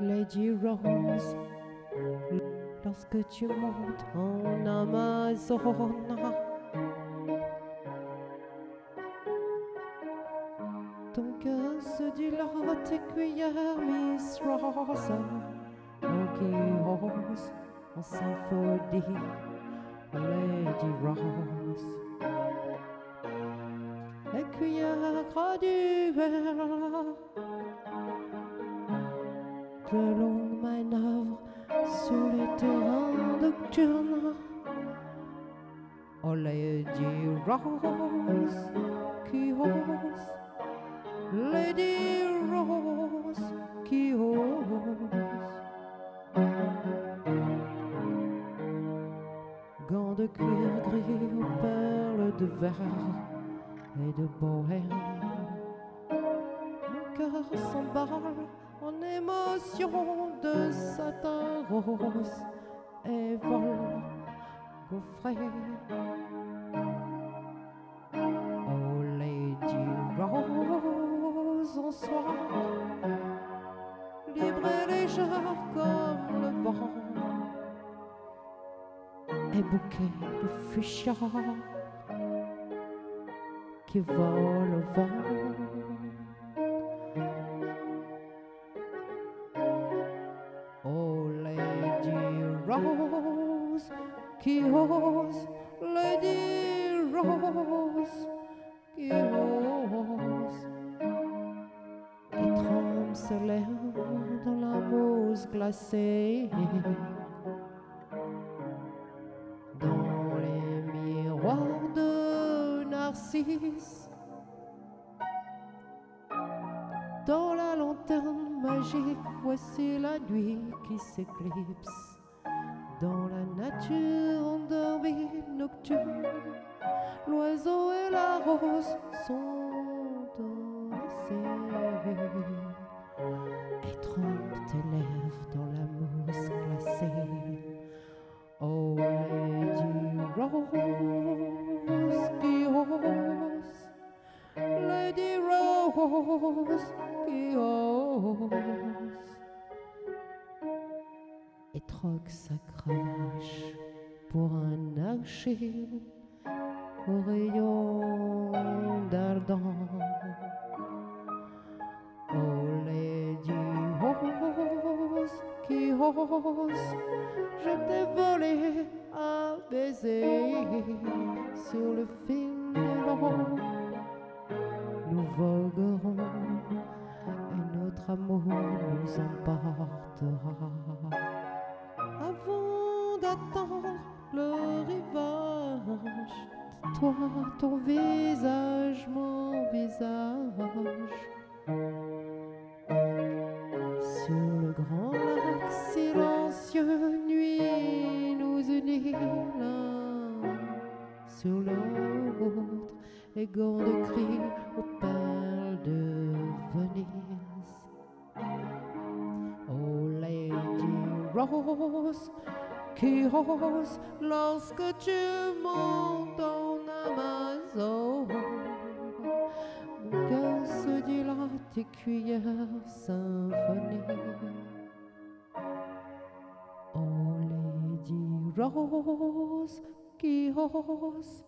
Lady Rose, lorsque tu montes en Amazon. Ton cœur se dilate, tes cuillères, Miss Rose, qui Rose en symphonie, Lady Rose. Les cuillères graduelles de longues manœuvres sur les terrains nocturnes. Oh Lady Rose qui ose, Lady Rose qui ose. Gants de cuir gris aux perles de verre et de bohème. Mon cœur s'emballe en émotion de satin rose et vol gaufré. Oh Lady Rose en soir, libre et légère comme le vent, et bouquet de fuchsia qui vole au vent. Lady Rose qui ose, Lady Rose qui ose, et trempe ses lèvres dans la mousse glacée. Dans les miroirs de Narcisse, dans la lanterne magique, voici la nuit qui s'éclipse. Dans la nature endormie nocturne, l'oiseau et la rose sont enlacés. Et trempe tes lèvres dans la mousse glacée. Oh Lady Rose qui ose, Lady Rose et troque sa cravache pour un archer au rayon d'ardent. Oh Lady Rose qui je t'ai volé un baiser sur le fil de l'eau. Nous voguerons et notre amour nous emportera. Avant d'attendre le rivage, toi, ton visage, mon visage. Sur le grand lac silencieux, nuit nous unit l'un sur l'autre, et gants de cris aux perles Rose, qui ose lorsque tu montes en Amazon. Mon cœur se dilate, tes cuillères symphonie? Oh Lady Rose, qui ose